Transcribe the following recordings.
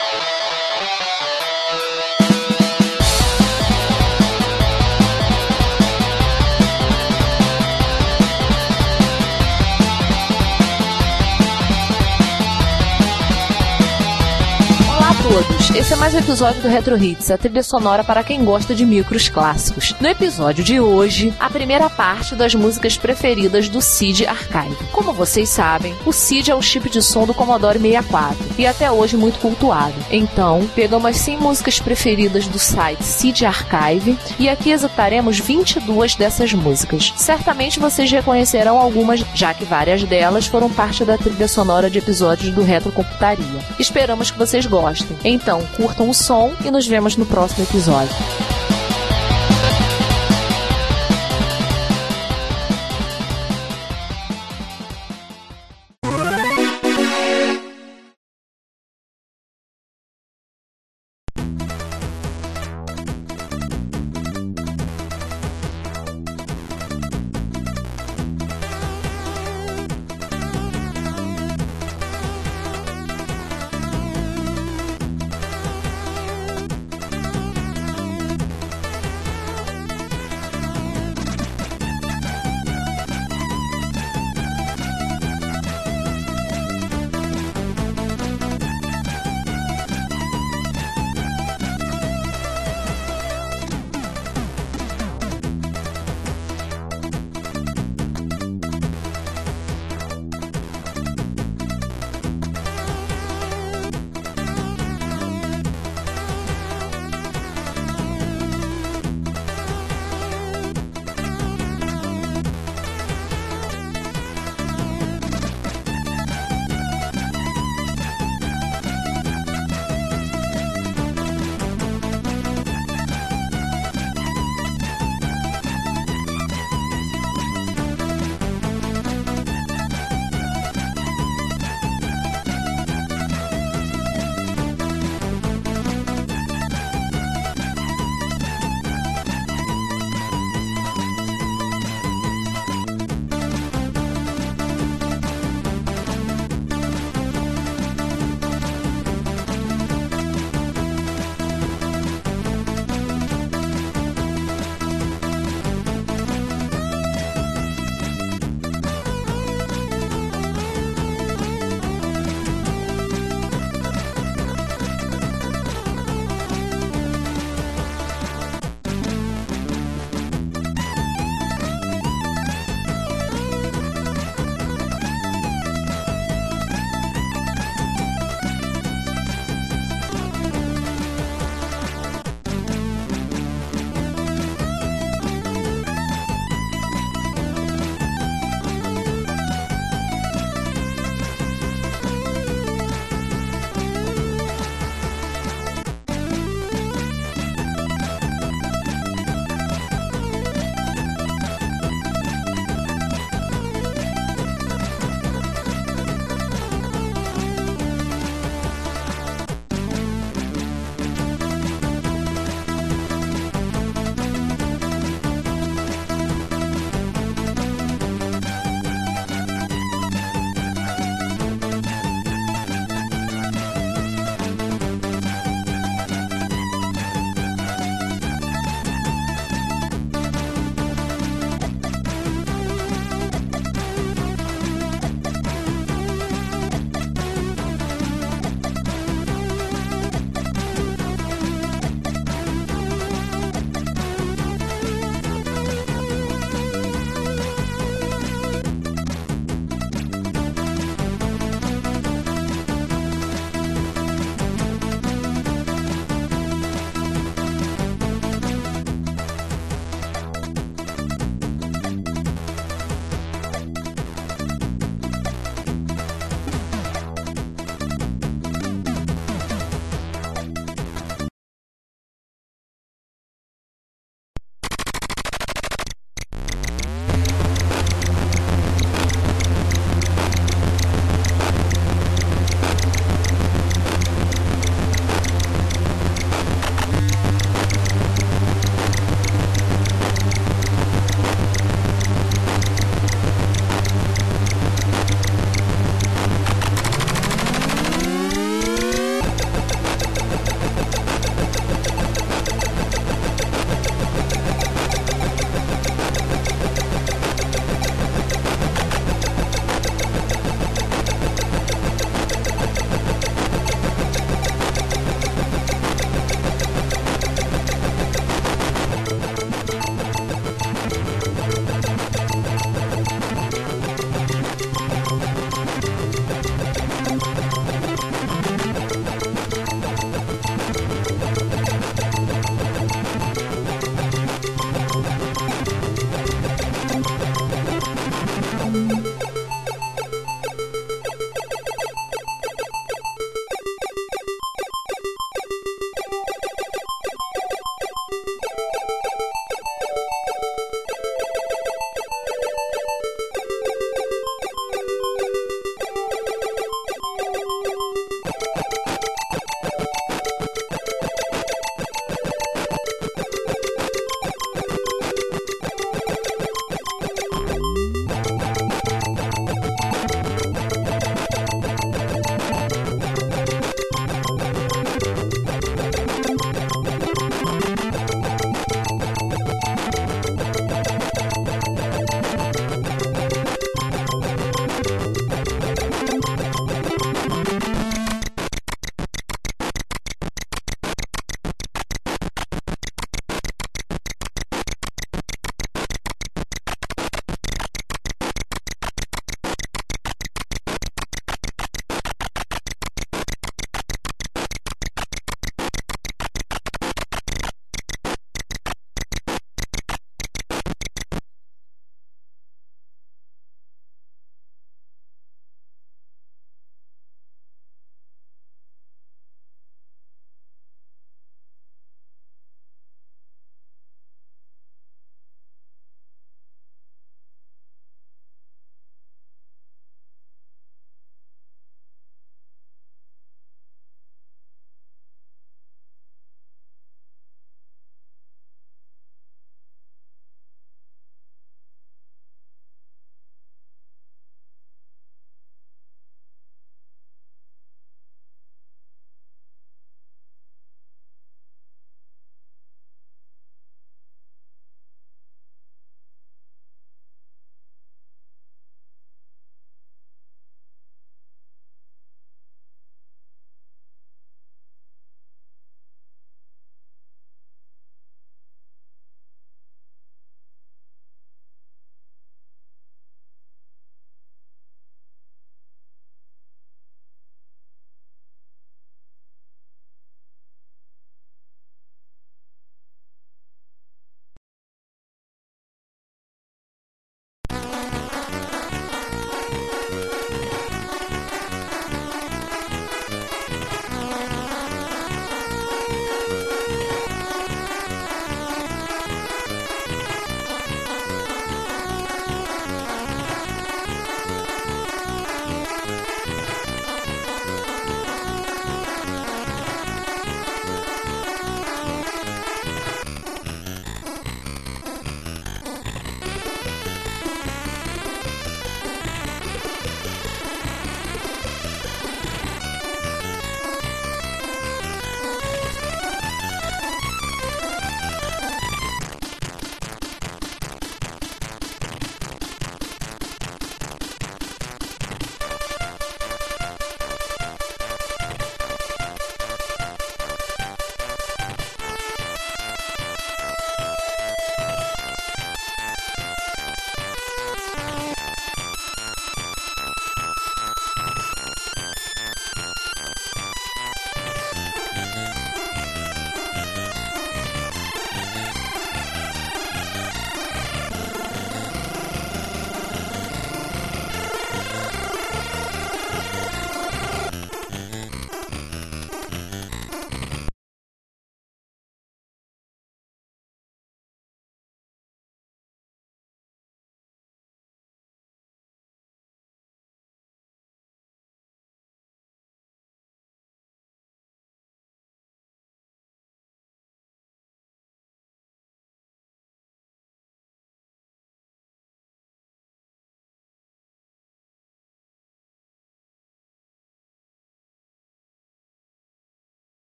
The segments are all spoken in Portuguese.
Thank you. Esse é mais um episódio do Retro Hits, a trilha sonora para quem gosta de micros clássicos. No episódio de hoje, a primeira parte das músicas preferidas do CID Archive. Como vocês sabem, o CID é o chip de som do Commodore 64 e até hoje muito cultuado. Então, pegamos as 100 músicas preferidas do site CID Archive e aqui executaremos 22 dessas músicas. Certamente vocês reconhecerão algumas, já que várias delas foram parte da trilha sonora de episódios do Retrocomputaria. Esperamos que vocês gostem. Então, curtam o som e nos vemos no próximo episódio.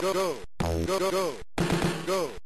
go, go, go, go, go.